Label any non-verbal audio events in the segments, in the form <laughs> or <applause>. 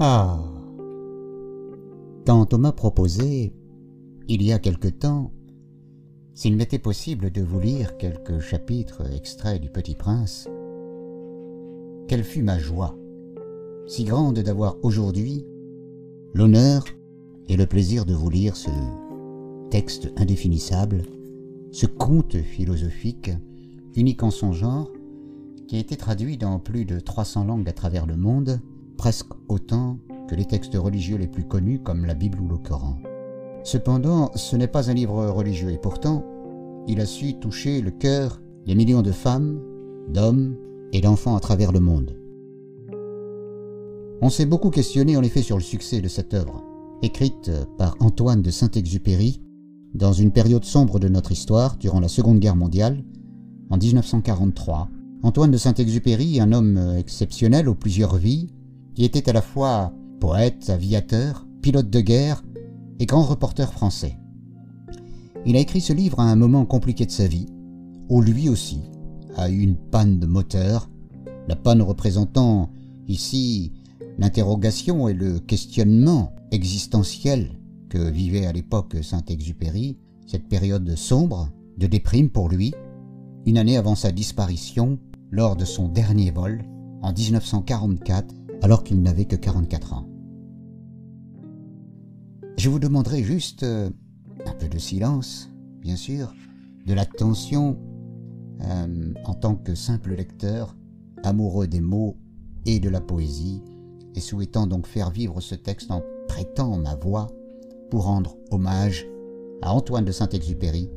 Ah. Quand on m'a proposé, il y a quelque temps, s'il m'était possible de vous lire quelques chapitres extraits du Petit Prince, quelle fut ma joie, si grande d'avoir aujourd'hui l'honneur et le plaisir de vous lire ce texte indéfinissable, ce conte philosophique, unique en son genre, qui a été traduit dans plus de 300 langues à travers le monde, presque autant que les textes religieux les plus connus comme la Bible ou le Coran. Cependant, ce n'est pas un livre religieux et pourtant, il a su toucher le cœur des millions de femmes, d'hommes et d'enfants à travers le monde. On s'est beaucoup questionné en effet sur le succès de cette œuvre, écrite par Antoine de Saint-Exupéry dans une période sombre de notre histoire durant la Seconde Guerre mondiale, en 1943. Antoine de Saint-Exupéry, un homme exceptionnel aux plusieurs vies, qui était à la fois poète, aviateur, pilote de guerre et grand reporter français. Il a écrit ce livre à un moment compliqué de sa vie, où lui aussi a eu une panne de moteur, la panne représentant ici l'interrogation et le questionnement existentiel que vivait à l'époque Saint-Exupéry, cette période sombre, de déprime pour lui, une année avant sa disparition lors de son dernier vol en 1944 alors qu'il n'avait que 44 ans. Je vous demanderai juste euh, un peu de silence, bien sûr, de l'attention euh, en tant que simple lecteur, amoureux des mots et de la poésie, et souhaitant donc faire vivre ce texte en prêtant ma voix pour rendre hommage à Antoine de Saint-Exupéry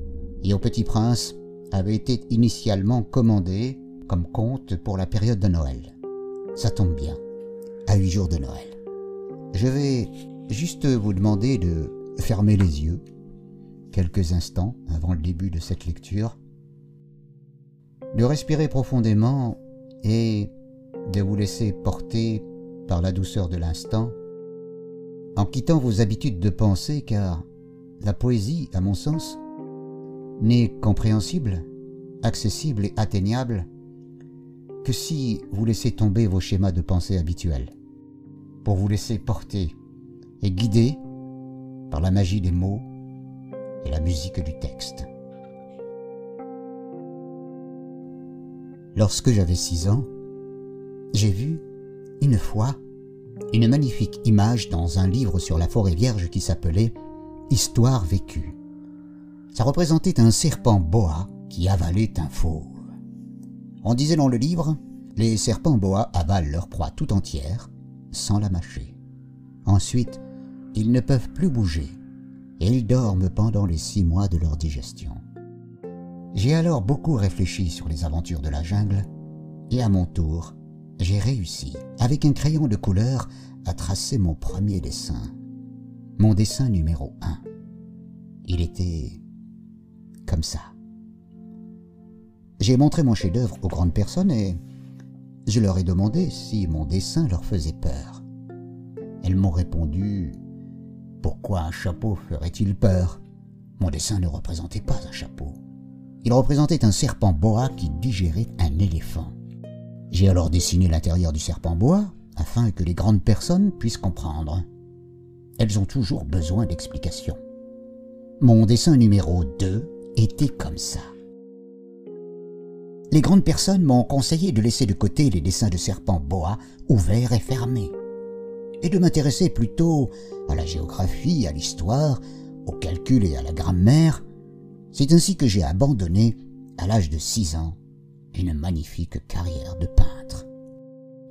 et au Petit Prince avait été initialement commandé comme conte pour la période de Noël. Ça tombe bien à huit jours de Noël. Je vais juste vous demander de fermer les yeux quelques instants avant le début de cette lecture, de respirer profondément et de vous laisser porter par la douceur de l'instant, en quittant vos habitudes de pensée car la poésie, à mon sens, n'est compréhensible, accessible et atteignable que si vous laissez tomber vos schémas de pensée habituels, pour vous laisser porter et guider par la magie des mots et la musique du texte. Lorsque j'avais six ans, j'ai vu, une fois, une magnifique image dans un livre sur la forêt vierge qui s'appelait Histoire vécue. Ça représentait un serpent boa qui avalait un fauve. On disait dans le livre, les serpents boa avalent leur proie tout entière, sans la mâcher. Ensuite, ils ne peuvent plus bouger, et ils dorment pendant les six mois de leur digestion. J'ai alors beaucoup réfléchi sur les aventures de la jungle, et à mon tour, j'ai réussi, avec un crayon de couleur, à tracer mon premier dessin. Mon dessin numéro un. Il était comme ça. J'ai montré mon chef-d'œuvre aux grandes personnes et je leur ai demandé si mon dessin leur faisait peur. Elles m'ont répondu Pourquoi un chapeau ferait-il peur? Mon dessin ne représentait pas un chapeau. Il représentait un serpent boa qui digérait un éléphant. J'ai alors dessiné l'intérieur du serpent boa afin que les grandes personnes puissent comprendre. Elles ont toujours besoin d'explications. Mon dessin numéro 2 était comme ça. Les grandes personnes m'ont conseillé de laisser de côté les dessins de serpents boa ouverts et fermés, et de m'intéresser plutôt à la géographie, à l'histoire, au calcul et à la grammaire. C'est ainsi que j'ai abandonné, à l'âge de six ans, une magnifique carrière de peintre.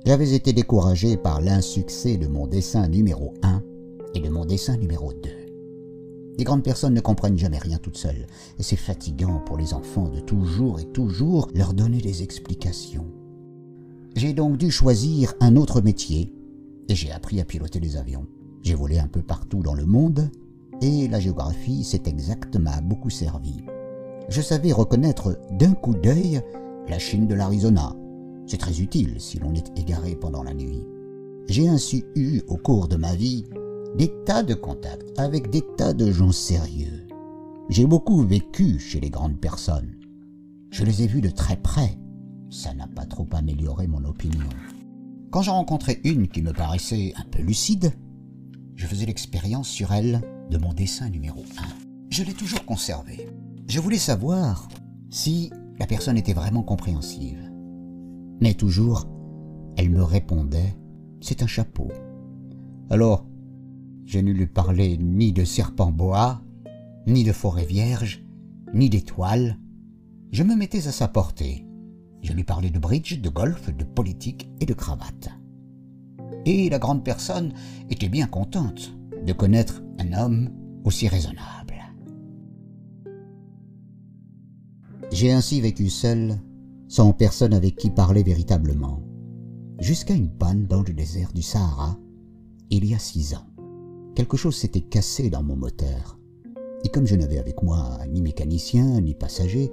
J'avais été découragé par l'insuccès de mon dessin numéro 1 et de mon dessin numéro 2. Les grandes personnes ne comprennent jamais rien toutes seules, et c'est fatigant pour les enfants de toujours et toujours leur donner des explications. J'ai donc dû choisir un autre métier, et j'ai appris à piloter les avions. J'ai volé un peu partout dans le monde, et la géographie, cet exact m'a beaucoup servi. Je savais reconnaître d'un coup d'œil la Chine de l'Arizona. C'est très utile si l'on est égaré pendant la nuit. J'ai ainsi eu, au cours de ma vie, des tas de contacts avec des tas de gens sérieux. J'ai beaucoup vécu chez les grandes personnes. Je les ai vus de très près. Ça n'a pas trop amélioré mon opinion. Quand j'en rencontrais une qui me paraissait un peu lucide, je faisais l'expérience sur elle de mon dessin numéro 1. Je l'ai toujours conservé. Je voulais savoir si la personne était vraiment compréhensive. Mais toujours, elle me répondait C'est un chapeau. Alors, je ne lui parlais ni de serpent bois, ni de forêt vierge, ni d'étoiles. Je me mettais à sa portée. Je lui parlais de bridge, de golf, de politique et de cravate. Et la grande personne était bien contente de connaître un homme aussi raisonnable. J'ai ainsi vécu seul, sans personne avec qui parler véritablement, jusqu'à une panne dans le désert du Sahara, il y a six ans. Quelque chose s'était cassé dans mon moteur, et comme je n'avais avec moi ni mécanicien ni passager,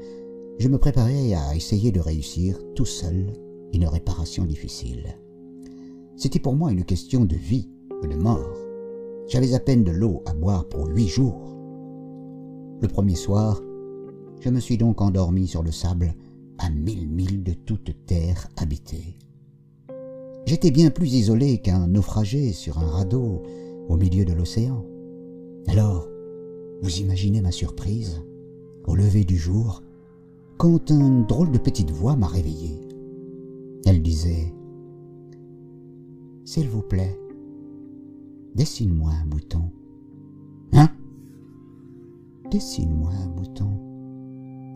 je me préparais à essayer de réussir tout seul une réparation difficile. C'était pour moi une question de vie ou de mort. J'avais à peine de l'eau à boire pour huit jours. Le premier soir, je me suis donc endormi sur le sable à mille milles de toute terre habitée. J'étais bien plus isolé qu'un naufragé sur un radeau au milieu de l'océan. Alors, vous imaginez ma surprise, au lever du jour, quand une drôle de petite voix m'a réveillé. Elle disait S'il vous plaît, dessine-moi un mouton. Hein? Dessine-moi un mouton.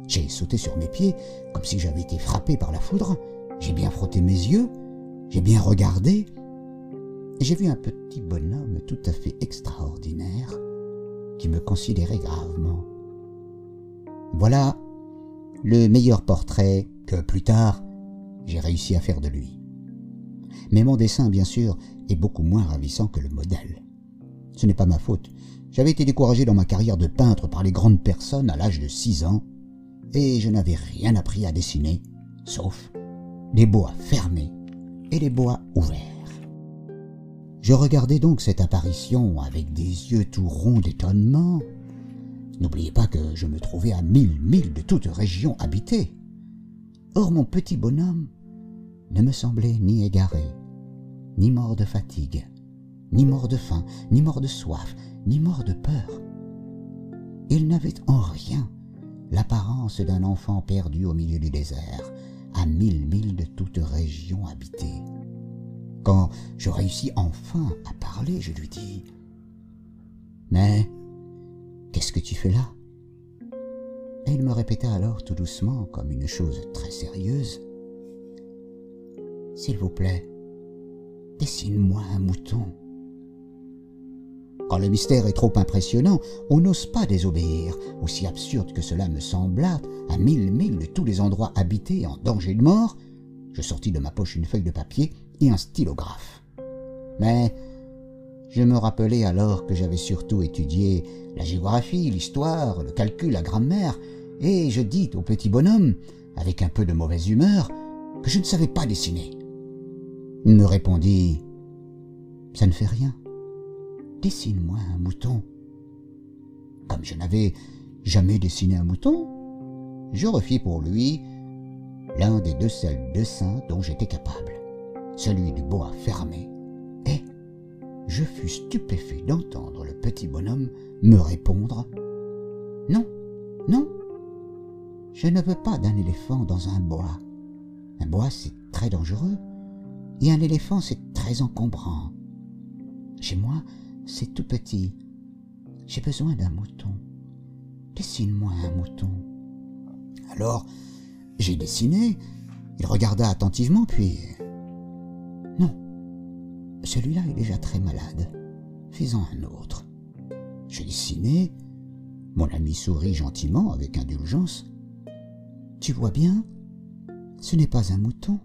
J'ai sauté sur mes pieds, comme si j'avais été frappé par la foudre. J'ai bien frotté mes yeux, j'ai bien regardé, j'ai vu un petit bonhomme tout à fait extraordinaire qui me considérait gravement. Voilà le meilleur portrait que plus tard j'ai réussi à faire de lui. Mais mon dessin, bien sûr, est beaucoup moins ravissant que le modèle. Ce n'est pas ma faute. J'avais été découragé dans ma carrière de peintre par les grandes personnes à l'âge de six ans, et je n'avais rien appris à dessiner, sauf les bois fermés et les bois ouverts. Je regardais donc cette apparition avec des yeux tout ronds d'étonnement. N'oubliez pas que je me trouvais à mille milles de toute région habitée. Or mon petit bonhomme ne me semblait ni égaré, ni mort de fatigue, ni mort de faim, ni mort de soif, ni mort de peur. Il n'avait en rien l'apparence d'un enfant perdu au milieu du désert, à mille milles de toute région habitée. Quand je réussis enfin à parler, je lui dis Mais qu'est-ce que tu fais là? Et il me répéta alors tout doucement, comme une chose très sérieuse S'il vous plaît, dessine-moi un mouton. Quand le mystère est trop impressionnant, on n'ose pas désobéir, aussi absurde que cela me sembla, à mille milles de tous les endroits habités en danger de mort. Je sortis de ma poche une feuille de papier et un stylographe. Mais je me rappelai alors que j'avais surtout étudié la géographie, l'histoire, le calcul, la grammaire, et je dis au petit bonhomme, avec un peu de mauvaise humeur, que je ne savais pas dessiner. Il me répondit Ça ne fait rien dessine-moi un mouton. Comme je n'avais jamais dessiné un mouton, je refis pour lui l'un des deux seuls dessins dont j'étais capable, celui du bois fermé, et je fus stupéfait d'entendre le petit bonhomme me répondre Non, non, je ne veux pas d'un éléphant dans un bois. Un bois, c'est très dangereux, et un éléphant, c'est très encombrant. Chez moi, c'est tout petit. J'ai besoin d'un mouton. Dessine-moi un mouton. Alors, j'ai dessiné. Il regarda attentivement, puis... Celui-là est déjà très malade. Fais-en un autre. J'ai dessiné. Mon ami sourit gentiment, avec indulgence. Tu vois bien Ce n'est pas un mouton,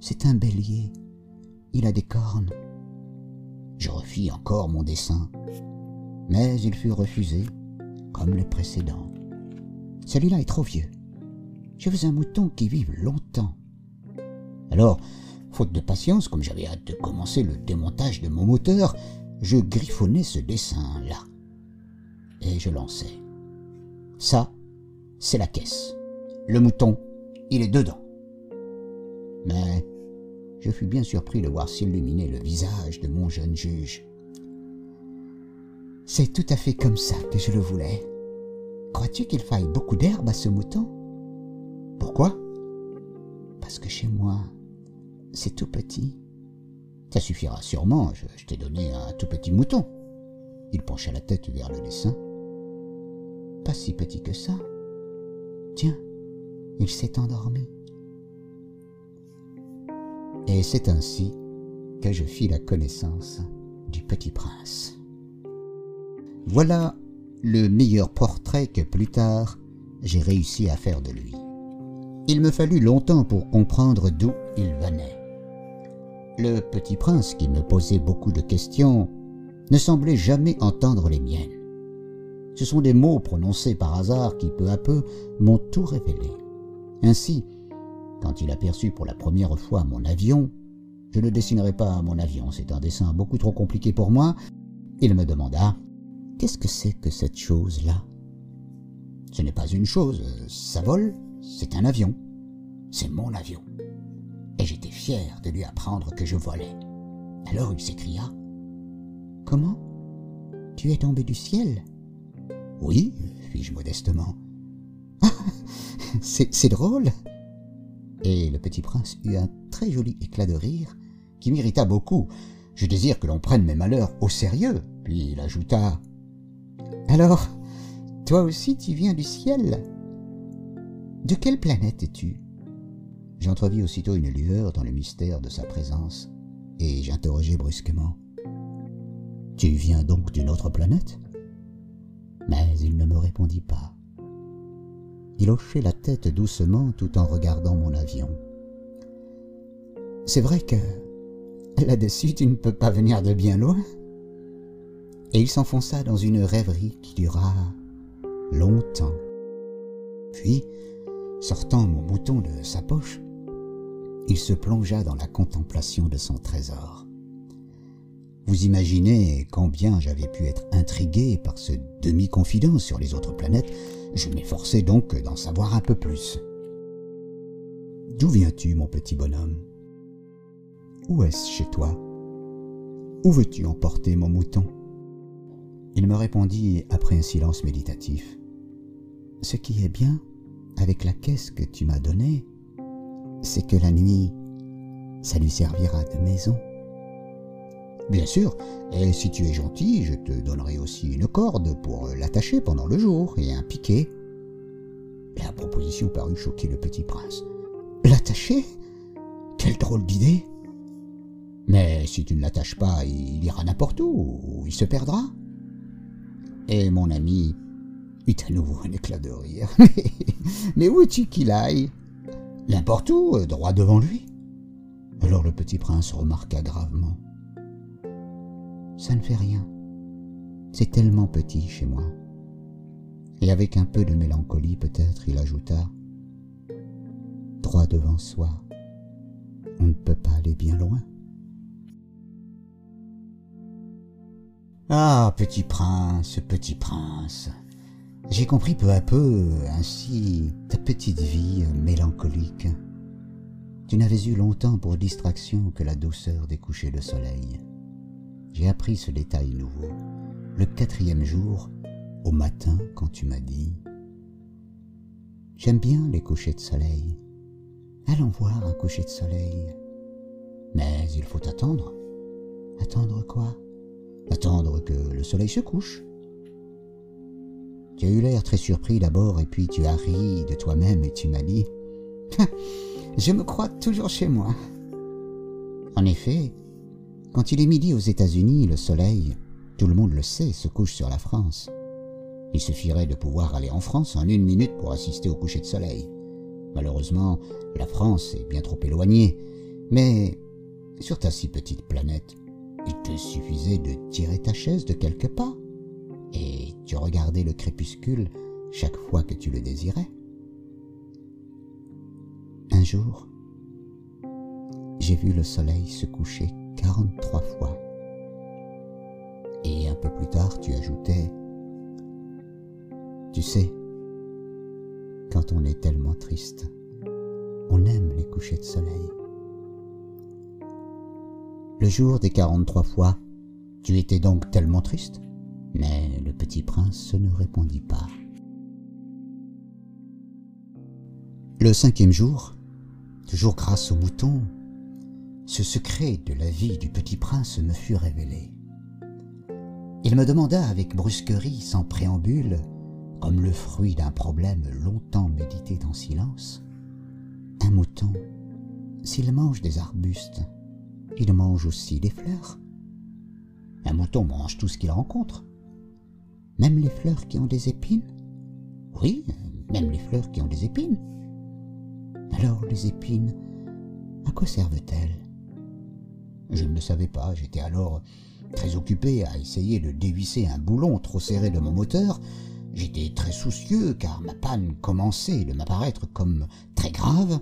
c'est un bélier. Il a des cornes. Je refis encore mon dessin, mais il fut refusé, comme les précédents. Celui-là est trop vieux. Je veux un mouton qui vive longtemps. Alors, faute de patience, comme j'avais hâte de commencer le démontage de mon moteur, je griffonnais ce dessin-là. Et je lançais. Ça, c'est la caisse. Le mouton, il est dedans. Mais je fus bien surpris de voir s'illuminer le visage de mon jeune juge. C'est tout à fait comme ça que je le voulais. Crois-tu qu'il faille beaucoup d'herbe à ce mouton? Pourquoi? Parce que chez moi, c'est tout petit. Ça suffira sûrement, je, t'ai donné un tout petit mouton. Il pencha la tête vers le dessin. Pas si petit que ça. Tiens, il s'est endormi. Et c'est ainsi que je fis la connaissance du petit prince. Voilà le meilleur portrait que plus tard j'ai réussi à faire de lui. Il me fallut longtemps pour comprendre d'où il venait. Le petit prince, qui me posait beaucoup de questions, ne semblait jamais entendre les miennes. Ce sont des mots prononcés par hasard qui peu à peu m'ont tout révélé. Ainsi, quand il aperçut pour la première fois mon avion, je ne dessinerai pas mon avion, c'est un dessin beaucoup trop compliqué pour moi, il me demanda Qu'est-ce que c'est que cette chose-là? Ce n'est pas une chose, ça vole, c'est un avion. C'est mon avion. J'étais fier de lui apprendre que je volais. Alors il s'écria Comment? Tu es tombé du ciel Oui, fis-je modestement. <laughs> c'est drôle. Et le petit prince eut un très joli éclat de rire qui m'irrita beaucoup. Je désire que l'on prenne mes malheurs au sérieux. Puis il ajouta Alors, toi aussi tu viens du ciel De quelle planète es-tu? J'entrevis aussitôt une lueur dans le mystère de sa présence, et j'interrogeai brusquement Tu viens donc d'une autre planète? Mais il ne me répondit pas. Il hochait la tête doucement tout en regardant mon avion. C'est vrai que là-dessus tu ne peux pas venir de bien loin. Et il s'enfonça dans une rêverie qui dura longtemps. Puis, sortant mon bouton de sa poche, il se plongea dans la contemplation de son trésor. Vous imaginez combien j'avais pu être intrigué par ce demi-confident sur les autres planètes je m'efforçai donc d'en savoir un peu plus. D'où viens-tu, mon petit bonhomme? Où est-ce chez toi? Où veux-tu emporter mon mouton? Il me répondit après un silence méditatif. Ce qui est bien avec la caisse que tu m'as donnée, c'est que la nuit, ça lui servira de maison. Bien sûr, et si tu es gentil, je te donnerai aussi une corde pour l'attacher pendant le jour et un piquet. La proposition parut choquer le petit prince. L'attacher? Quelle drôle d'idée Mais si tu ne l'attaches pas, il ira n'importe où, ou il se perdra. Et mon ami eut à nouveau un éclat de rire. <laughs> Mais où veux-tu qu'il aille? N'importe où, droit devant lui. Alors le petit prince remarqua gravement. Ça ne fait rien. C'est tellement petit chez moi. Et avec un peu de mélancolie peut-être, il ajouta Droit devant soi, on ne peut pas aller bien loin. Ah, petit prince, petit prince, j'ai compris peu à peu ainsi ta petite vie mélancolique. Tu n'avais eu longtemps pour distraction que la douceur des couchers de soleil j'ai appris ce détail nouveau. Le quatrième jour, au matin, quand tu m'as dit J'aime bien les couchers de soleil. Allons voir un coucher de soleil. Mais il faut attendre. Attendre quoi? Attendre que le soleil se couche. Tu as eu l'air très surpris d'abord et puis tu as ri de toi-même et tu m'as dit <laughs> Je me crois toujours chez moi. En effet, quand il est midi aux États-Unis, le soleil, tout le monde le sait, se couche sur la France. Il suffirait de pouvoir aller en France en une minute pour assister au coucher de soleil. Malheureusement, la France est bien trop éloignée, mais sur ta si petite planète, il te suffisait de tirer ta chaise de quelques pas, et tu regardais le crépuscule chaque fois que tu le désirais. Un jour, j'ai vu le soleil se coucher 43 fois. Et un peu plus tard, tu ajoutais, Tu sais, quand on est tellement triste, on aime les couchers de soleil. Le jour des quarante-trois fois, tu étais donc tellement triste Mais le petit prince ne répondit pas. Le cinquième jour, toujours grâce au mouton, ce secret de la vie du petit prince me fut révélé. Il me demanda avec brusquerie, sans préambule, comme le fruit d'un problème longtemps médité en silence, un mouton, s'il mange des arbustes, il mange aussi des fleurs. Un mouton mange tout ce qu'il rencontre, même les fleurs qui ont des épines. Oui, même les fleurs qui ont des épines. Alors les épines, à quoi servent-elles? Je ne le savais pas, j'étais alors très occupé à essayer de dévisser un boulon trop serré de mon moteur. J'étais très soucieux car ma panne commençait de m'apparaître comme très grave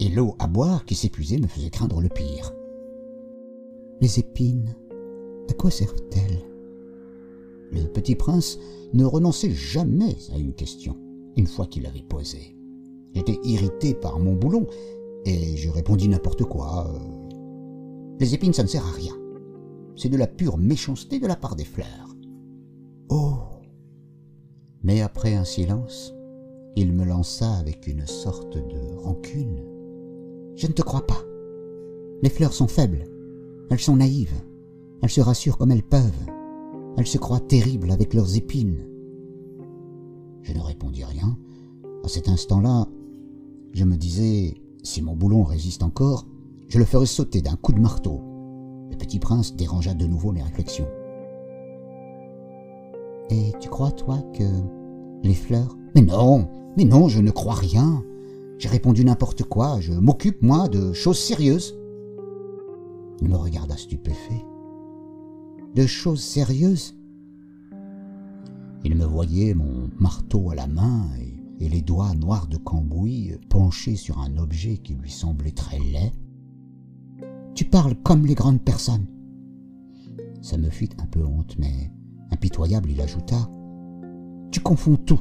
et l'eau à boire qui s'épuisait me faisait craindre le pire. Les épines, à quoi servent-elles? Le petit prince ne renonçait jamais à une question, une fois qu'il l'avait posée. J'étais irrité par mon boulon, et je répondis n'importe quoi. Euh, les épines, ça ne sert à rien. C'est de la pure méchanceté de la part des fleurs. Oh Mais après un silence, il me lança avec une sorte de rancune. Je ne te crois pas. Les fleurs sont faibles. Elles sont naïves. Elles se rassurent comme elles peuvent. Elles se croient terribles avec leurs épines. Je ne répondis rien. À cet instant-là, je me disais, si mon boulon résiste encore, je le ferai sauter d'un coup de marteau. Le petit prince dérangea de nouveau mes réflexions. Et tu crois, toi, que les fleurs... Mais non, mais non, je ne crois rien. J'ai répondu n'importe quoi, je m'occupe, moi, de choses sérieuses. Il me regarda stupéfait. De choses sérieuses Il me voyait mon marteau à la main et les doigts noirs de cambouis penchés sur un objet qui lui semblait très laid. Tu parles comme les grandes personnes. Ça me fit un peu honte, mais impitoyable, il ajouta Tu confonds tout.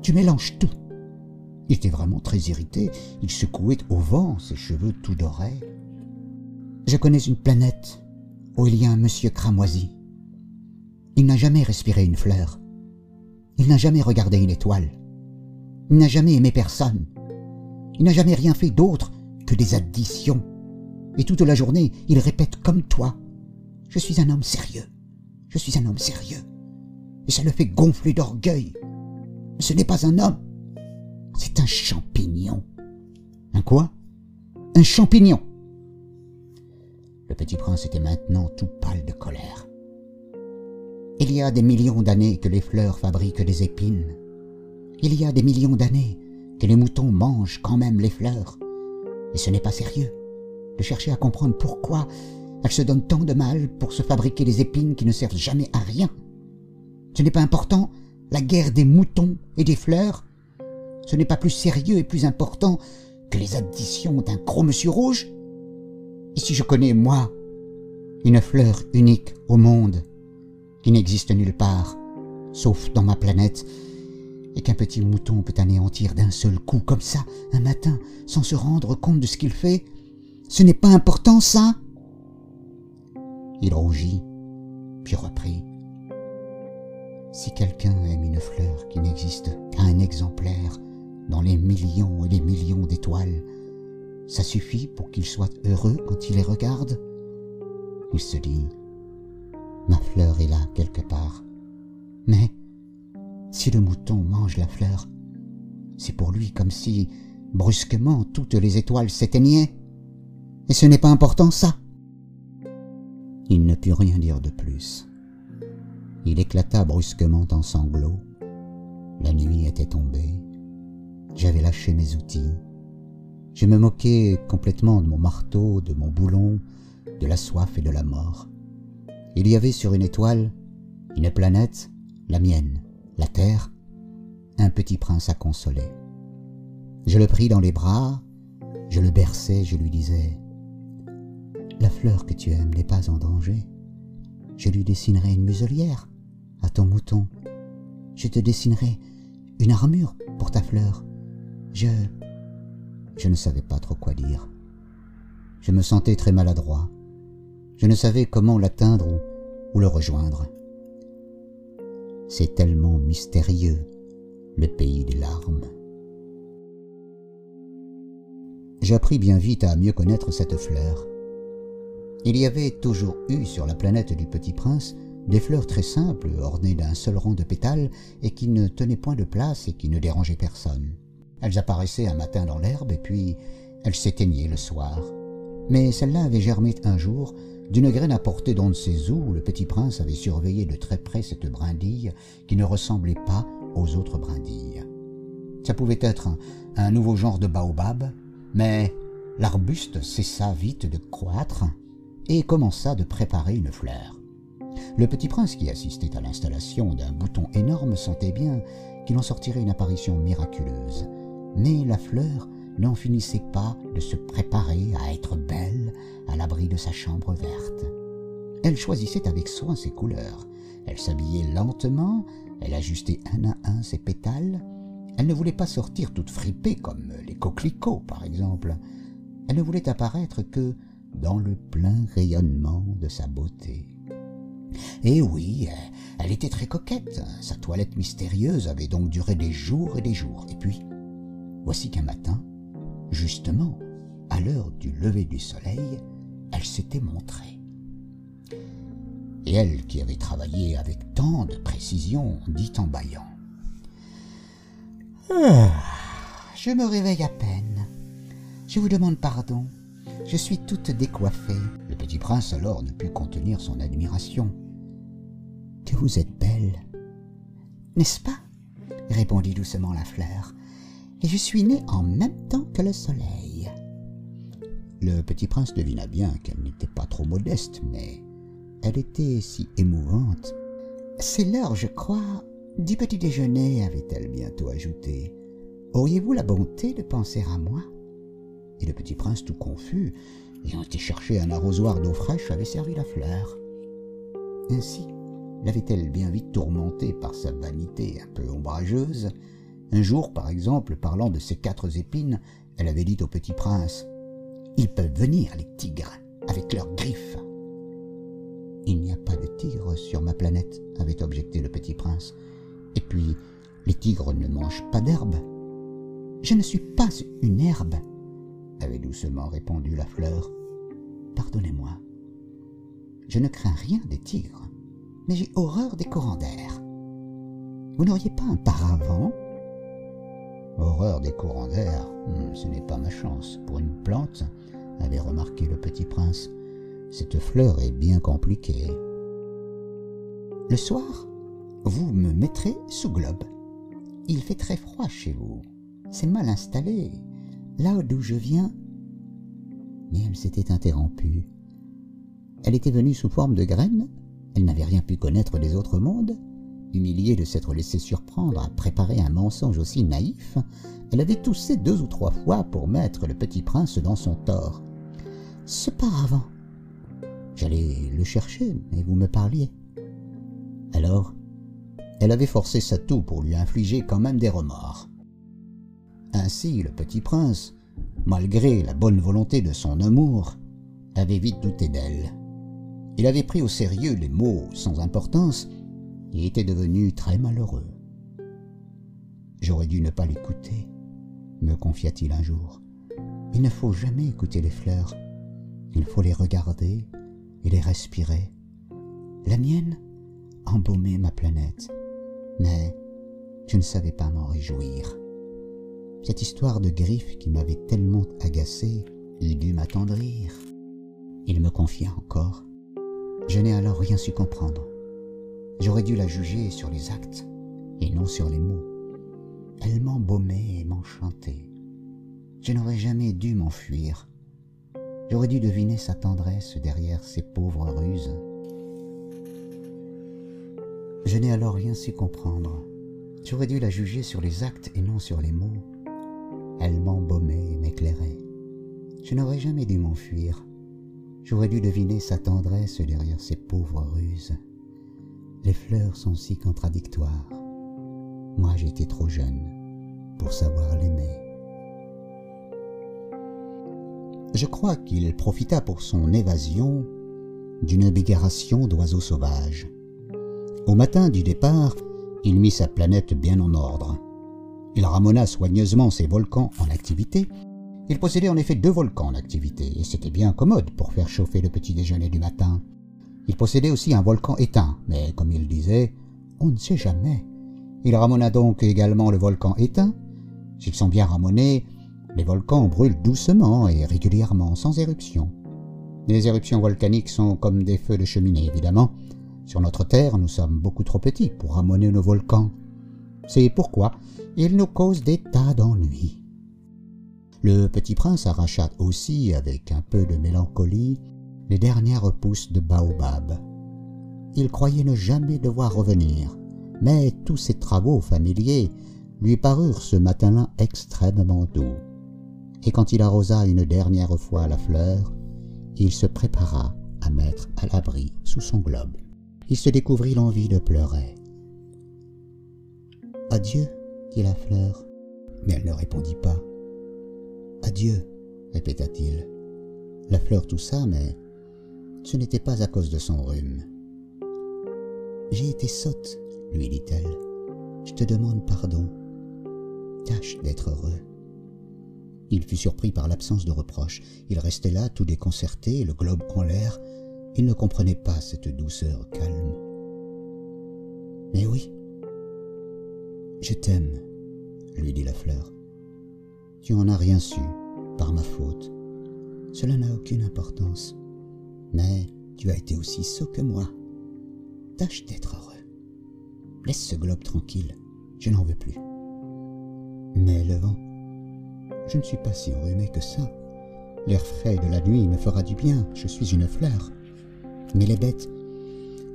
Tu mélanges tout. Il était vraiment très irrité. Il secouait au vent ses cheveux tout dorés. Je connais une planète où il y a un monsieur cramoisi. Il n'a jamais respiré une fleur. Il n'a jamais regardé une étoile. Il n'a jamais aimé personne. Il n'a jamais rien fait d'autre que des additions. Et toute la journée, il répète comme toi. Je suis un homme sérieux. Je suis un homme sérieux. Et ça le fait gonfler d'orgueil. Ce n'est pas un homme. C'est un champignon. Un quoi? Un champignon. Le petit prince était maintenant tout pâle de colère. Il y a des millions d'années que les fleurs fabriquent des épines. Il y a des millions d'années que les moutons mangent quand même les fleurs. Et ce n'est pas sérieux de chercher à comprendre pourquoi elles se donnent tant de mal pour se fabriquer des épines qui ne servent jamais à rien. Ce n'est pas important, la guerre des moutons et des fleurs. Ce n'est pas plus sérieux et plus important que les additions d'un gros monsieur rouge. Et si je connais, moi, une fleur unique au monde, qui n'existe nulle part, sauf dans ma planète, et qu'un petit mouton peut anéantir d'un seul coup comme ça, un matin, sans se rendre compte de ce qu'il fait, ce n'est pas important ça? Il rougit, puis reprit. Si quelqu'un aime une fleur qui n'existe qu'à un exemplaire dans les millions et les millions d'étoiles, ça suffit pour qu'il soit heureux quand il les regarde Il se dit, ma fleur est là quelque part. Mais si le mouton mange la fleur, c'est pour lui comme si, brusquement, toutes les étoiles s'éteignaient. Et ce n'est pas important, ça. Il ne put rien dire de plus. Il éclata brusquement en sanglots. La nuit était tombée. J'avais lâché mes outils. Je me moquais complètement de mon marteau, de mon boulon, de la soif et de la mort. Il y avait sur une étoile, une planète, la mienne, la terre, un petit prince à consoler. Je le pris dans les bras, je le berçais, je lui disais La fleur que tu aimes n'est pas en danger. Je lui dessinerai une muselière à ton mouton. Je te dessinerai une armure pour ta fleur. Je. Je ne savais pas trop quoi dire. Je me sentais très maladroit. Je ne savais comment l'atteindre ou, le rejoindre. C'est tellement mystérieux, le pays des larmes. J'appris bien vite à mieux connaître cette fleur. Il y avait toujours eu sur la planète du Petit Prince des fleurs très simples, ornées d'un seul rang de pétales, et qui ne tenaient point de place et qui ne dérangeaient personne. Elles apparaissaient un matin dans l'herbe, et puis elles s'éteignaient le soir. Mais celle-là avait germé un jour d'une graine apportée d'on ne sait où, le petit prince avait surveillé de très près cette brindille qui ne ressemblait pas aux autres brindilles. Ça pouvait être un, un nouveau genre de baobab, mais l'arbuste cessa vite de croître et commença de préparer une fleur. Le petit prince qui assistait à l'installation d'un bouton énorme sentait bien qu'il en sortirait une apparition miraculeuse. Mais la fleur n'en finissait pas de se préparer à être belle à l'abri de sa chambre verte. Elle choisissait avec soin ses couleurs, elle s'habillait lentement, elle ajustait un à un ses pétales, elle ne voulait pas sortir toute fripée comme les coquelicots par exemple, elle ne voulait apparaître que dans le plein rayonnement de sa beauté. Et oui, elle était très coquette, sa toilette mystérieuse avait donc duré des jours et des jours, et puis, voici qu'un matin, Justement, à l'heure du lever du soleil, elle s'était montrée. Et elle, qui avait travaillé avec tant de précision, dit en bâillant ah, Je me réveille à peine. Je vous demande pardon. Je suis toute décoiffée. Le petit prince alors ne put contenir son admiration. Que vous êtes belle. N'est-ce pas? répondit doucement la fleur et je suis née en même temps que le soleil. Le petit prince devina bien qu'elle n'était pas trop modeste, mais elle était si émouvante. C'est l'heure, je crois, du petit déjeuner, avait-elle bientôt ajouté. Auriez-vous la bonté de penser à moi? Et le petit prince, tout confus, ayant été chercher un arrosoir d'eau fraîche, avait servi la fleur. Ainsi l'avait-elle bien vite tourmentée par sa vanité un peu ombrageuse, un jour, par exemple, parlant de ces quatre épines, elle avait dit au petit prince Ils peuvent venir, les tigres, avec leurs griffes. Il n'y a pas de tigres sur ma planète, avait objecté le petit prince. Et puis, les tigres ne mangent pas d'herbe. Je ne suis pas une herbe, avait doucement répondu la fleur. Pardonnez-moi. Je ne crains rien des tigres, mais j'ai horreur des courants. Vous n'auriez pas un paravent Horreur des courants d'air, hmm, ce n'est pas ma chance. Pour une plante, avait remarqué le petit prince, cette fleur est bien compliquée. Le soir, vous me mettrez sous globe. Il fait très froid chez vous. C'est mal installé. Là d'où je viens. Mais elle s'était interrompue. Elle était venue sous forme de graine. Elle n'avait rien pu connaître des autres mondes. Humiliée de s'être laissée surprendre à préparer un mensonge aussi naïf, elle avait toussé deux ou trois fois pour mettre le petit prince dans son tort. Ce paravent. J'allais le chercher, mais vous me parliez. Alors, elle avait forcé sa toux pour lui infliger quand même des remords. Ainsi, le petit prince, malgré la bonne volonté de son amour, avait vite douté d'elle. Il avait pris au sérieux les mots sans importance il était devenu très malheureux. J'aurais dû ne pas l'écouter, me confia-t-il un jour. Il ne faut jamais écouter les fleurs, il faut les regarder et les respirer. La mienne embaumait ma planète, mais je ne savais pas m'en réjouir. Cette histoire de griffes qui m'avait tellement agacé, il dut m'attendrir. Il me confia encore. Je n'ai alors rien su comprendre. J'aurais dû la juger sur les actes et non sur les mots. Elle m'embaumait et m'enchantait. Je n'aurais jamais dû m'enfuir. J'aurais dû deviner sa tendresse derrière ses pauvres ruses. Je n'ai alors rien su comprendre. J'aurais dû la juger sur les actes et non sur les mots. Elle m'embaumait et m'éclairait. Je n'aurais jamais dû m'enfuir. J'aurais dû deviner sa tendresse derrière ses pauvres ruses. Les fleurs sont si contradictoires. Moi j'étais trop jeune pour savoir l'aimer. Je crois qu'il profita pour son évasion d'une bégération d'oiseaux sauvages. Au matin du départ, il mit sa planète bien en ordre. Il ramona soigneusement ses volcans en activité. Il possédait en effet deux volcans en activité, et c'était bien commode pour faire chauffer le petit déjeuner du matin. Il possédait aussi un volcan éteint, mais comme il disait, on ne sait jamais. Il ramona donc également le volcan éteint. S'ils sont bien ramonés, les volcans brûlent doucement et régulièrement, sans éruption. Les éruptions volcaniques sont comme des feux de cheminée, évidemment. Sur notre Terre, nous sommes beaucoup trop petits pour ramoner nos volcans. C'est pourquoi ils nous causent des tas d'ennuis. Le petit prince arracha aussi, avec un peu de mélancolie, les dernières pousses de baobab. Il croyait ne jamais devoir revenir, mais tous ses travaux familiers lui parurent ce matin-là extrêmement doux. Et quand il arrosa une dernière fois la fleur, il se prépara à mettre à l'abri sous son globe. Il se découvrit l'envie de pleurer. Adieu, dit la fleur, mais elle ne répondit pas. Adieu, répéta-t-il. La fleur toussa, mais ce n'était pas à cause de son rhume. J'ai été sotte, lui dit-elle. Je te demande pardon. Tâche d'être heureux. Il fut surpris par l'absence de reproche. Il restait là, tout déconcerté, le globe en l'air. Il ne comprenait pas cette douceur calme. Mais oui, je t'aime, lui dit la fleur. Tu en as rien su, par ma faute. Cela n'a aucune importance. Mais tu as été aussi sot que moi. Tâche d'être heureux. Laisse ce globe tranquille, je n'en veux plus. Mais le vent, je ne suis pas si enrhumé que ça. L'air frais de la nuit me fera du bien, je suis une fleur. Mais les bêtes,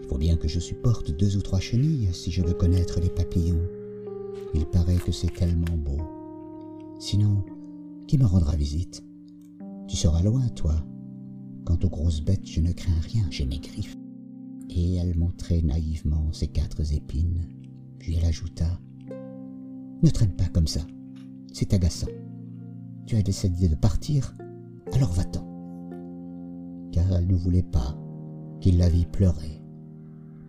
il faut bien que je supporte deux ou trois chenilles si je veux connaître les papillons. Il paraît que c'est tellement beau. Sinon, qui me rendra visite? Tu seras loin, toi. Quant aux grosses bêtes, je ne crains rien, j'ai mes griffes. Et elle montrait naïvement ses quatre épines. Puis elle ajouta Ne traîne pas comme ça, c'est agaçant. Tu as décidé de partir, alors va-t'en. Car elle ne voulait pas qu'il la vît pleurer.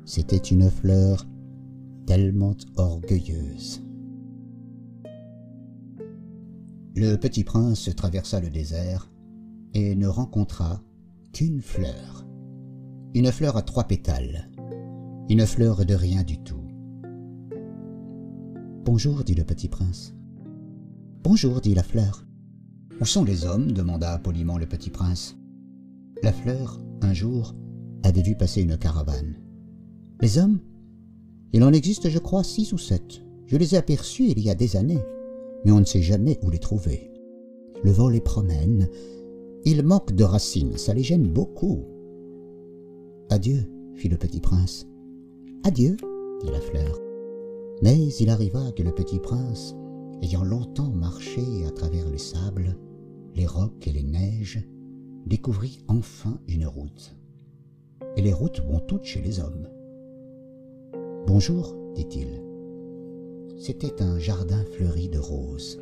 C'était une fleur tellement orgueilleuse. Le petit prince traversa le désert et ne rencontra qu'une fleur. Une fleur à trois pétales. Une fleur de rien du tout. Bonjour, dit le petit prince. Bonjour, dit la fleur. Où sont les hommes demanda poliment le petit prince. La fleur, un jour, avait vu passer une caravane. Les hommes? Il en existe, je crois, six ou sept. Je les ai aperçus il y a des années, mais on ne sait jamais où les trouver. Le vent les promène. Ils manquent de racines, ça les gêne beaucoup. Adieu, fit le petit prince. Adieu, dit la fleur. Mais il arriva que le petit prince, ayant longtemps marché à travers les sables, les rocs et les neiges, découvrit enfin une route. Et les routes vont toutes chez les hommes. Bonjour, dit-il. C'était un jardin fleuri de roses.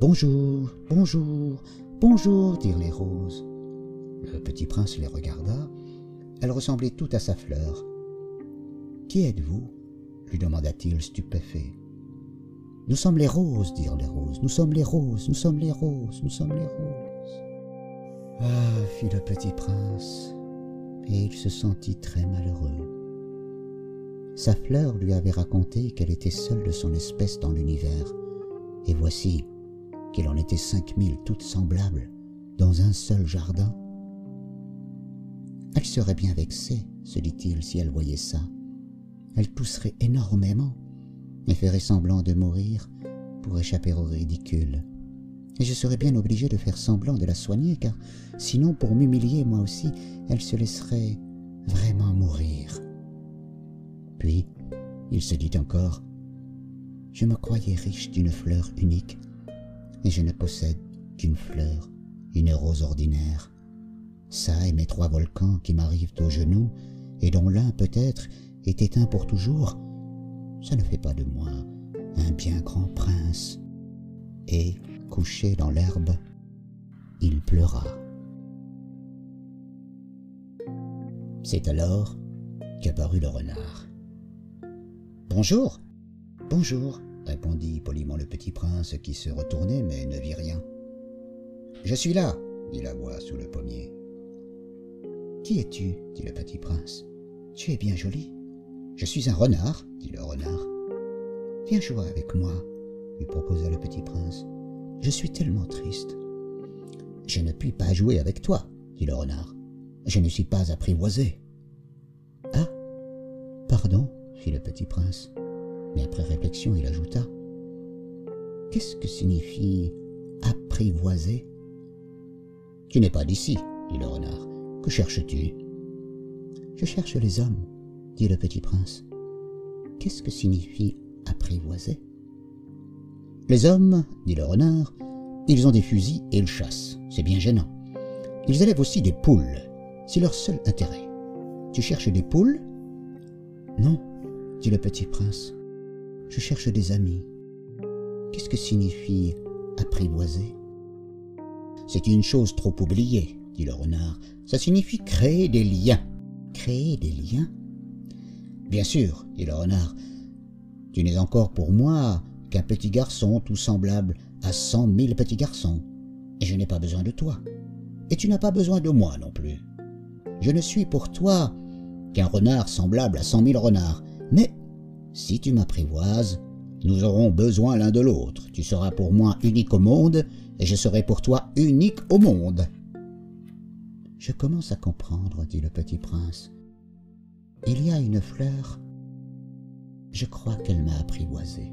Bonjour, bonjour, bonjour, dirent les roses. Le petit prince les regarda. Elles ressemblaient toutes à sa fleur. Qui êtes-vous? lui demanda-t-il stupéfait. Nous sommes les roses, dirent les roses. Nous sommes les roses, nous sommes les roses, nous sommes les roses. Ah, fit le petit prince, et il se sentit très malheureux. Sa fleur lui avait raconté qu'elle était seule de son espèce dans l'univers, et voici qu'il en était cinq mille toutes semblables dans un seul jardin. Elle serait bien vexée, se dit-il, si elle voyait ça. Elle pousserait énormément et ferait semblant de mourir pour échapper au ridicule. Et je serais bien obligé de faire semblant de la soigner, car sinon, pour m'humilier moi aussi, elle se laisserait vraiment mourir. Puis, il se dit encore, je me croyais riche d'une fleur unique, et je ne possède qu'une fleur, une rose ordinaire. Ça et mes trois volcans qui m'arrivent aux genoux, et dont l'un peut-être est éteint pour toujours, ça ne fait pas de moi un bien grand prince. Et, couché dans l'herbe, il pleura. C'est alors qu'apparut le renard. Bonjour. Bonjour, répondit poliment le petit prince qui se retournait mais ne vit rien. Je suis là, dit la voix sous le pommier. Qui es-tu? dit le petit prince. Tu es bien joli. Je suis un renard, dit le renard. Viens jouer avec moi, lui proposa le petit prince. Je suis tellement triste. Je ne puis pas jouer avec toi, dit le renard. Je ne suis pas apprivoisé. Ah Pardon, fit le petit prince. Mais après réflexion, il ajouta Qu'est-ce que signifie apprivoiser? Tu n'es pas d'ici, dit le renard. Que cherches-tu? Je cherche les hommes, dit le petit prince. Qu'est-ce que signifie apprivoiser? Les hommes, dit le renard, ils ont des fusils et ils chassent. C'est bien gênant. Ils élèvent aussi des poules. C'est leur seul intérêt. Tu cherches des poules? Non, dit le petit prince. Je cherche des amis. Qu'est-ce que signifie apprivoiser? C'est une chose trop oubliée, dit le renard. Ça signifie créer des liens. Créer des liens? Bien sûr, dit le renard. Tu n'es encore pour moi qu'un petit garçon tout semblable à cent mille petits garçons. Et je n'ai pas besoin de toi. Et tu n'as pas besoin de moi non plus. Je ne suis pour toi qu'un renard semblable à cent mille renards. Mais si tu m'apprivoises, nous aurons besoin l'un de l'autre. Tu seras pour moi unique au monde, et je serai pour toi unique au monde. Je commence à comprendre, dit le petit prince. Il y a une fleur. Je crois qu'elle m'a apprivoisé.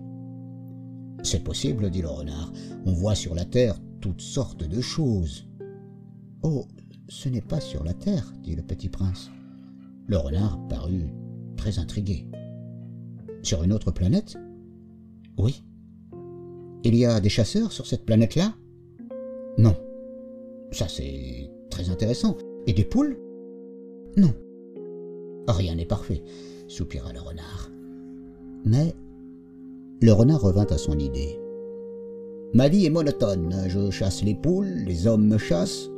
C'est possible, dit le renard. On voit sur la terre toutes sortes de choses. Oh, ce n'est pas sur la terre, dit le petit prince. Le renard parut très intrigué. Sur une autre planète Oui. Il y a des chasseurs sur cette planète-là Non. Ça, c'est très intéressant. Et des poules Non. Rien n'est parfait, soupira le renard. Mais le renard revint à son idée. Ma vie est monotone. Je chasse les poules, les hommes me chassent.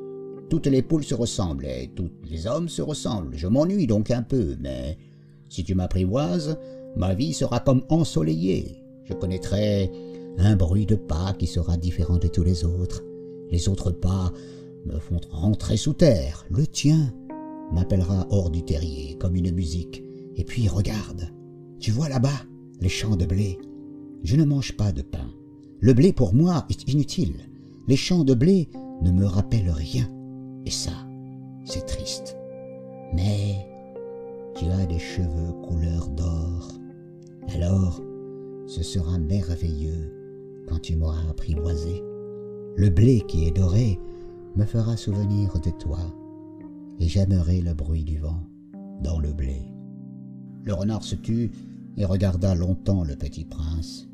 Toutes les poules se ressemblent et tous les hommes se ressemblent. Je m'ennuie donc un peu, mais si tu m'apprivoises, ma vie sera comme ensoleillée. Je connaîtrai un bruit de pas qui sera différent de tous les autres. Les autres pas me font rentrer sous terre. Le tien m'appellera hors du terrier comme une musique. Et puis regarde, tu vois là-bas les champs de blé. Je ne mange pas de pain. Le blé pour moi est inutile. Les champs de blé ne me rappellent rien. Et ça, c'est triste. Mais tu as des cheveux couleur d'or. Alors, ce sera merveilleux quand tu m'auras apprivoisé. Le blé qui est doré me fera souvenir de toi, et j'aimerai le bruit du vent dans le blé. Le renard se tut et regarda longtemps le petit prince.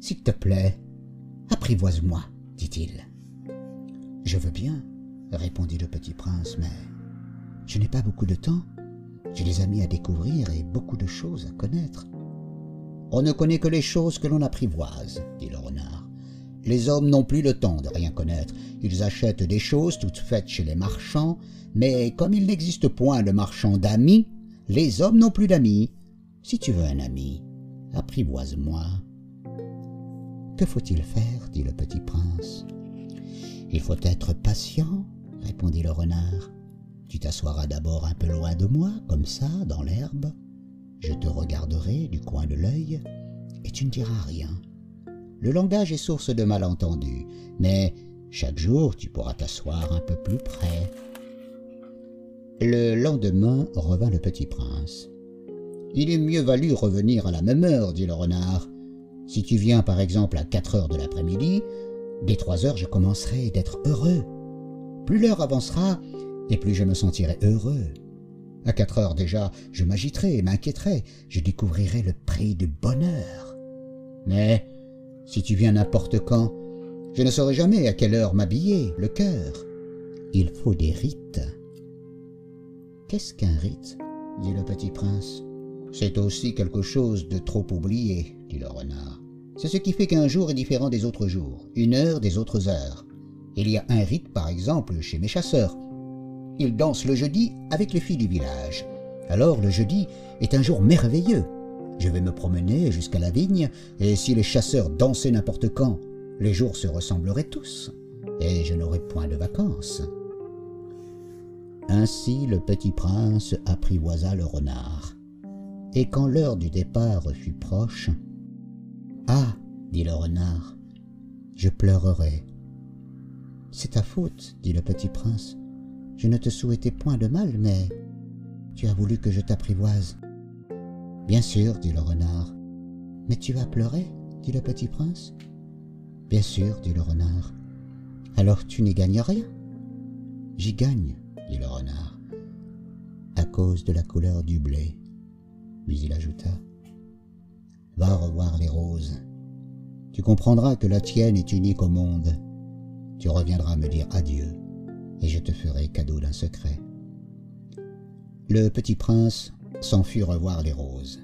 S'il te plaît, apprivoise-moi, dit-il. Je veux bien, répondit le petit prince, mais je n'ai pas beaucoup de temps. J'ai des amis à découvrir et beaucoup de choses à connaître. On ne connaît que les choses que l'on apprivoise, dit le renard. Les hommes n'ont plus le temps de rien connaître. Ils achètent des choses toutes faites chez les marchands, mais comme il n'existe point de marchand d'amis, les hommes n'ont plus d'amis. Si tu veux un ami, apprivoise-moi. Que faut-il faire? dit le petit prince. Il faut être patient, répondit le renard. Tu t'assoiras d'abord un peu loin de moi, comme ça, dans l'herbe. Je te regarderai du coin de l'œil, et tu ne diras rien. Le langage est source de malentendus, mais chaque jour tu pourras t'asseoir un peu plus près. Le lendemain revint le petit prince. Il est mieux valu revenir à la même heure, dit le renard. Si tu viens par exemple à quatre heures de l'après-midi, dès trois heures je commencerai d'être heureux. Plus l'heure avancera, et plus je me sentirai heureux. À quatre heures déjà, je m'agiterai et m'inquiéterai, je découvrirai le prix du bonheur. Mais si tu viens n'importe quand, je ne saurai jamais à quelle heure m'habiller, le cœur. Il faut des rites. Qu'est-ce qu'un rite? dit le petit prince. C'est aussi quelque chose de trop oublié, dit le renard. C'est ce qui fait qu'un jour est différent des autres jours, une heure des autres heures. Il y a un rite, par exemple, chez mes chasseurs. Il danse le jeudi avec les filles du village. Alors le jeudi est un jour merveilleux. Je vais me promener jusqu'à la vigne, et si les chasseurs dansaient n'importe quand, les jours se ressembleraient tous, et je n'aurais point de vacances. Ainsi le petit prince apprivoisa le renard. Et quand l'heure du départ fut proche, Ah, dit le renard, je pleurerai. C'est ta faute, dit le petit prince. Je ne te souhaitais point de mal, mais tu as voulu que je t'apprivoise. Bien sûr, dit le renard. Mais tu vas pleurer, dit le petit prince. Bien sûr, dit le renard. Alors tu n'y gagnes rien. J'y gagne, dit le renard, à cause de la couleur du blé. Puis il ajouta Va revoir les roses. Tu comprendras que la tienne est unique au monde. Tu reviendras me dire adieu, et je te ferai cadeau d'un secret. Le petit prince s'en fut revoir les roses.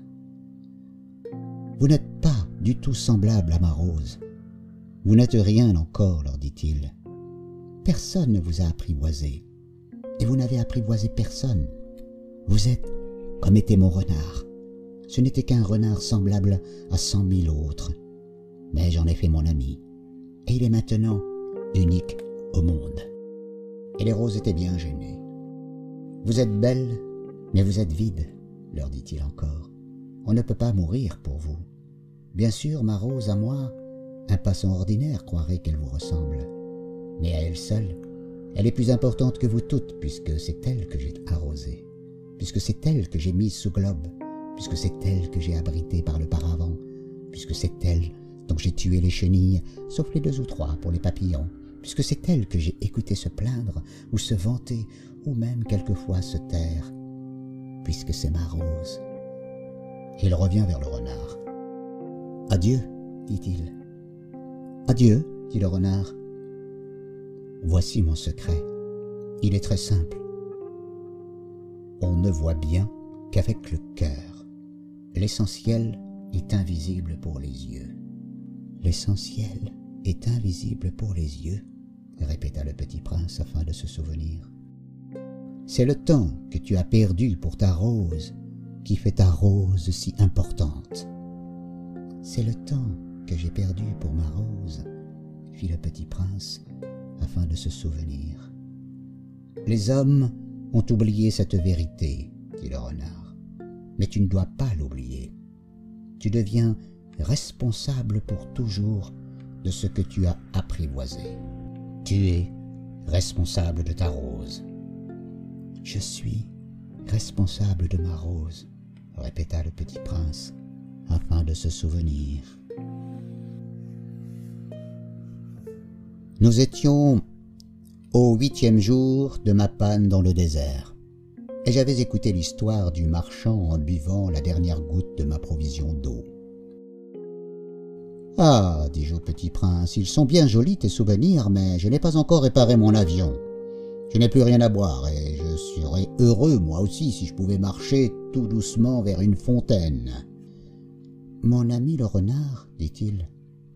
Vous n'êtes pas du tout semblable à ma rose. Vous n'êtes rien encore, leur dit-il. Personne ne vous a apprivoisé et vous n'avez apprivoisé personne. Vous êtes comme était mon renard. Ce n'était qu'un renard semblable à cent mille autres. Mais j'en ai fait mon ami, et il est maintenant unique au monde. Et les roses étaient bien gênées. Vous êtes belle, mais vous êtes vide, leur dit-il encore. On ne peut pas mourir pour vous. Bien sûr, ma rose à moi, un passant ordinaire croirait qu'elle vous ressemble. Mais à elle seule, elle est plus importante que vous toutes, puisque c'est elle que j'ai arrosée, puisque c'est elle que j'ai mise sous globe, puisque c'est elle que j'ai abritée par le paravent, puisque c'est elle dont j'ai tué les chenilles, sauf les deux ou trois pour les papillons, puisque c'est elle que j'ai écouté se plaindre, ou se vanter, ou même quelquefois se taire, puisque c'est ma rose. Et il revient vers le renard. Adieu, dit-il. Adieu, dit le renard. Voici mon secret. Il est très simple. On ne voit bien qu'avec le cœur. L'essentiel est invisible pour les yeux. L'essentiel est invisible pour les yeux, répéta le petit prince afin de se souvenir. C'est le temps que tu as perdu pour ta rose qui fait ta rose si importante. C'est le temps que j'ai perdu pour ma rose, fit le petit prince afin de se souvenir. Les hommes ont oublié cette vérité, dit le renard, mais tu ne dois pas l'oublier. Tu deviens responsable pour toujours de ce que tu as apprivoisé. Tu es responsable de ta rose. Je suis responsable de ma rose, répéta le petit prince, afin de se souvenir. Nous étions au huitième jour de ma panne dans le désert, et j'avais écouté l'histoire du marchand en buvant la dernière goutte de ma provision d'eau. Ah, dis-je au petit prince, ils sont bien jolis tes souvenirs, mais je n'ai pas encore réparé mon avion. Je n'ai plus rien à boire, et je serais heureux, moi aussi, si je pouvais marcher tout doucement vers une fontaine. Mon ami le renard, dit-il,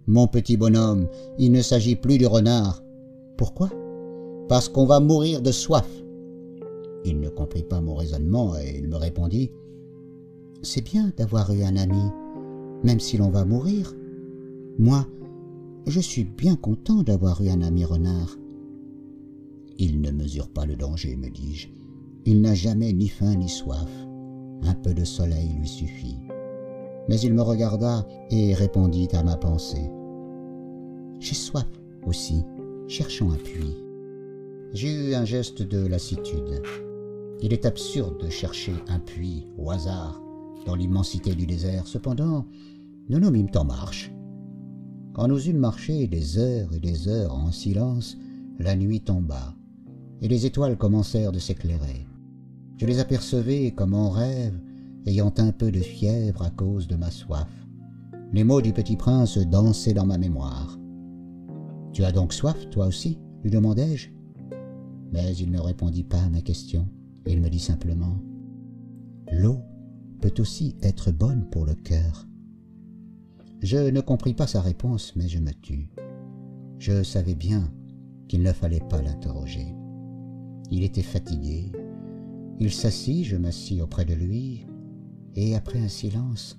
mon petit bonhomme, il ne s'agit plus du renard. Pourquoi? Parce qu'on va mourir de soif. Il ne comprit pas mon raisonnement et il me répondit C'est bien d'avoir eu un ami, même si l'on va mourir. Moi, je suis bien content d'avoir eu un ami renard. Il ne mesure pas le danger, me dis-je. Il n'a jamais ni faim ni soif. Un peu de soleil lui suffit. Mais il me regarda et répondit à ma pensée. J'ai soif aussi, cherchons un puits. J'ai eu un geste de lassitude. Il est absurde de chercher un puits au hasard dans l'immensité du désert. Cependant, nous nous mîmes en marche. Quand nous eûmes marché des heures et des heures en silence, la nuit tomba, et les étoiles commencèrent de s'éclairer. Je les apercevais comme en rêve, ayant un peu de fièvre à cause de ma soif. Les mots du petit prince dansaient dans ma mémoire. Tu as donc soif, toi aussi? lui demandai-je. Mais il ne répondit pas à ma question. Il me dit simplement L'eau peut aussi être bonne pour le cœur. Je ne compris pas sa réponse, mais je me tus. Je savais bien qu'il ne fallait pas l'interroger. Il était fatigué. Il s'assit, je m'assis auprès de lui, et après un silence,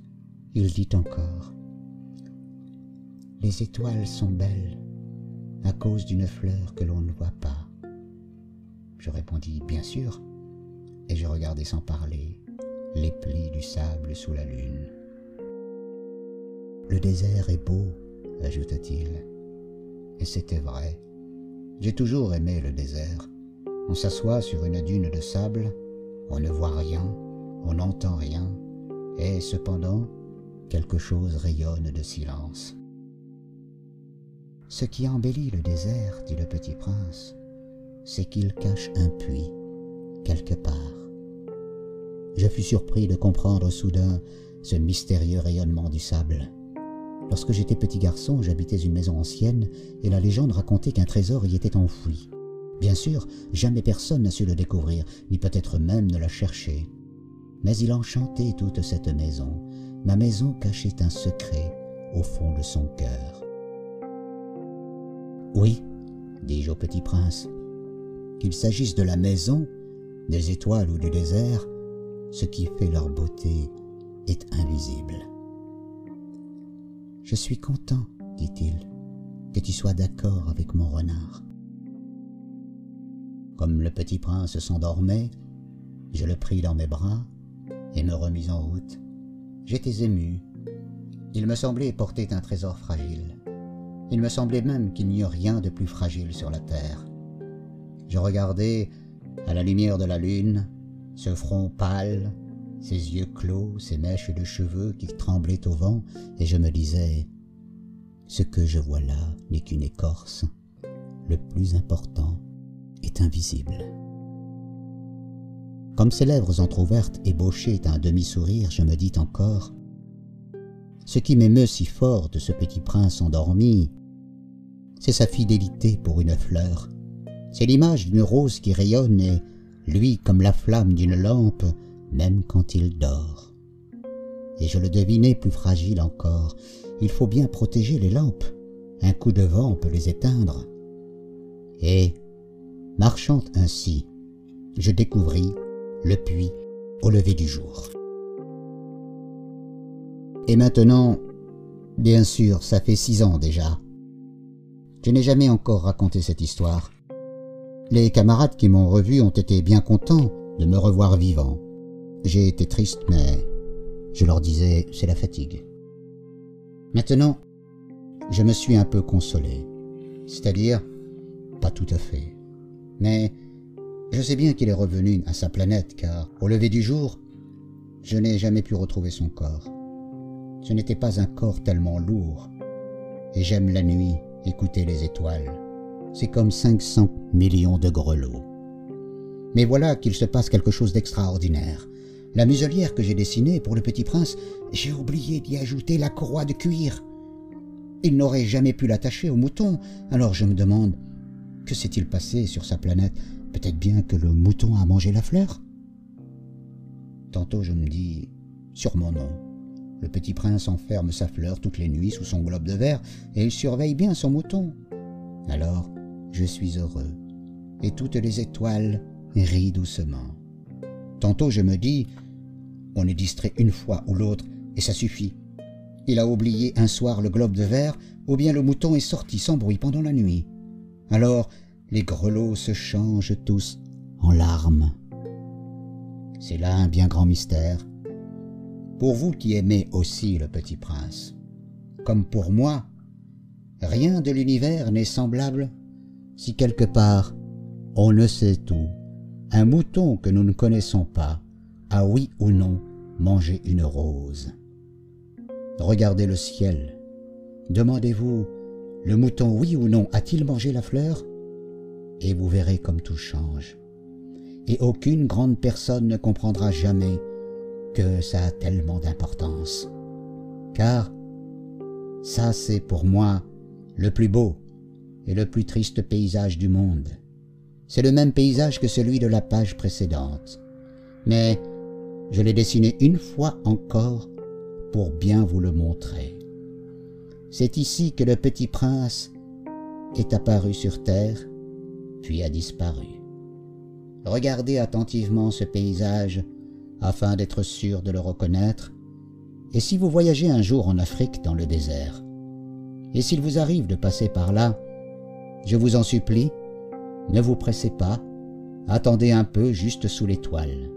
il dit encore Les étoiles sont belles à cause d'une fleur que l'on ne voit pas. Je répondis Bien sûr, et je regardai sans parler les plis du sable sous la lune. Le désert est beau, ajouta-t-il. Et c'était vrai. J'ai toujours aimé le désert. On s'assoit sur une dune de sable, on ne voit rien, on n'entend rien, et cependant quelque chose rayonne de silence. Ce qui embellit le désert, dit le petit prince, c'est qu'il cache un puits, quelque part. Je fus surpris de comprendre soudain ce mystérieux rayonnement du sable. Lorsque j'étais petit garçon, j'habitais une maison ancienne et la légende racontait qu'un trésor y était enfoui. Bien sûr, jamais personne n'a su le découvrir, ni peut-être même ne l'a cherché. Mais il enchantait toute cette maison. Ma maison cachait un secret au fond de son cœur. Oui, dis-je au petit prince, qu'il s'agisse de la maison, des étoiles ou du désert, ce qui fait leur beauté est invisible. Je suis content, dit-il, que tu sois d'accord avec mon renard. Comme le petit prince s'endormait, je le pris dans mes bras et me remis en route. J'étais ému. Il me semblait porter un trésor fragile. Il me semblait même qu'il n'y eût rien de plus fragile sur la terre. Je regardais, à la lumière de la lune, ce front pâle, ses yeux clos, ses mèches de cheveux qui tremblaient au vent, et je me disais Ce que je vois là n'est qu'une écorce. Le plus important est invisible. Comme ses lèvres entr'ouvertes ébauchaient un demi-sourire, je me dis encore Ce qui m'émeut si fort de ce petit prince endormi, c'est sa fidélité pour une fleur. C'est l'image d'une rose qui rayonne et, lui, comme la flamme d'une lampe, même quand il dort. Et je le devinais plus fragile encore. Il faut bien protéger les lampes. Un coup de vent peut les éteindre. Et, marchant ainsi, je découvris le puits au lever du jour. Et maintenant, bien sûr, ça fait six ans déjà. Je n'ai jamais encore raconté cette histoire. Les camarades qui m'ont revu ont été bien contents de me revoir vivant. J'ai été triste, mais je leur disais, c'est la fatigue. Maintenant, je me suis un peu consolé. C'est-à-dire, pas tout à fait. Mais je sais bien qu'il est revenu à sa planète, car au lever du jour, je n'ai jamais pu retrouver son corps. Ce n'était pas un corps tellement lourd. Et j'aime la nuit, écouter les étoiles. C'est comme 500 millions de grelots. Mais voilà qu'il se passe quelque chose d'extraordinaire. La muselière que j'ai dessinée pour le petit prince, j'ai oublié d'y ajouter la courroie de cuir. Il n'aurait jamais pu l'attacher au mouton, alors je me demande, que s'est-il passé sur sa planète? Peut-être bien que le mouton a mangé la fleur? Tantôt je me dis, sûrement non. Le petit prince enferme sa fleur toutes les nuits sous son globe de verre et il surveille bien son mouton. Alors, je suis heureux. Et toutes les étoiles rient doucement. Tantôt je me dis, on est distrait une fois ou l'autre, et ça suffit. Il a oublié un soir le globe de verre, ou bien le mouton est sorti sans bruit pendant la nuit. Alors les grelots se changent tous en larmes. C'est là un bien grand mystère. Pour vous qui aimez aussi le petit prince, comme pour moi, rien de l'univers n'est semblable si quelque part on ne sait où un mouton que nous ne connaissons pas a oui ou non mangé une rose. Regardez le ciel. Demandez-vous, le mouton oui ou non a-t-il mangé la fleur? Et vous verrez comme tout change. Et aucune grande personne ne comprendra jamais que ça a tellement d'importance. Car ça c'est pour moi le plus beau et le plus triste paysage du monde. C'est le même paysage que celui de la page précédente. Mais je l'ai dessiné une fois encore pour bien vous le montrer. C'est ici que le petit prince est apparu sur terre, puis a disparu. regardez attentivement ce paysage afin d'être sûr de le reconnaître, et si vous voyagez un jour en Afrique dans le désert, et s'il vous arrive de passer par là, je vous en supplie, ne vous pressez pas, attendez un peu juste sous l'étoile.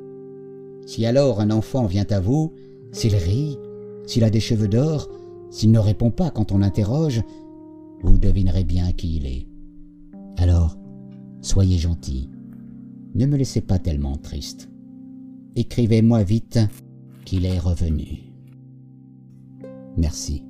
Si alors un enfant vient à vous, s'il rit, s'il a des cheveux d'or, s'il ne répond pas quand on l'interroge, vous devinerez bien qui il est. Alors, soyez gentil. Ne me laissez pas tellement triste. Écrivez-moi vite qu'il est revenu. Merci.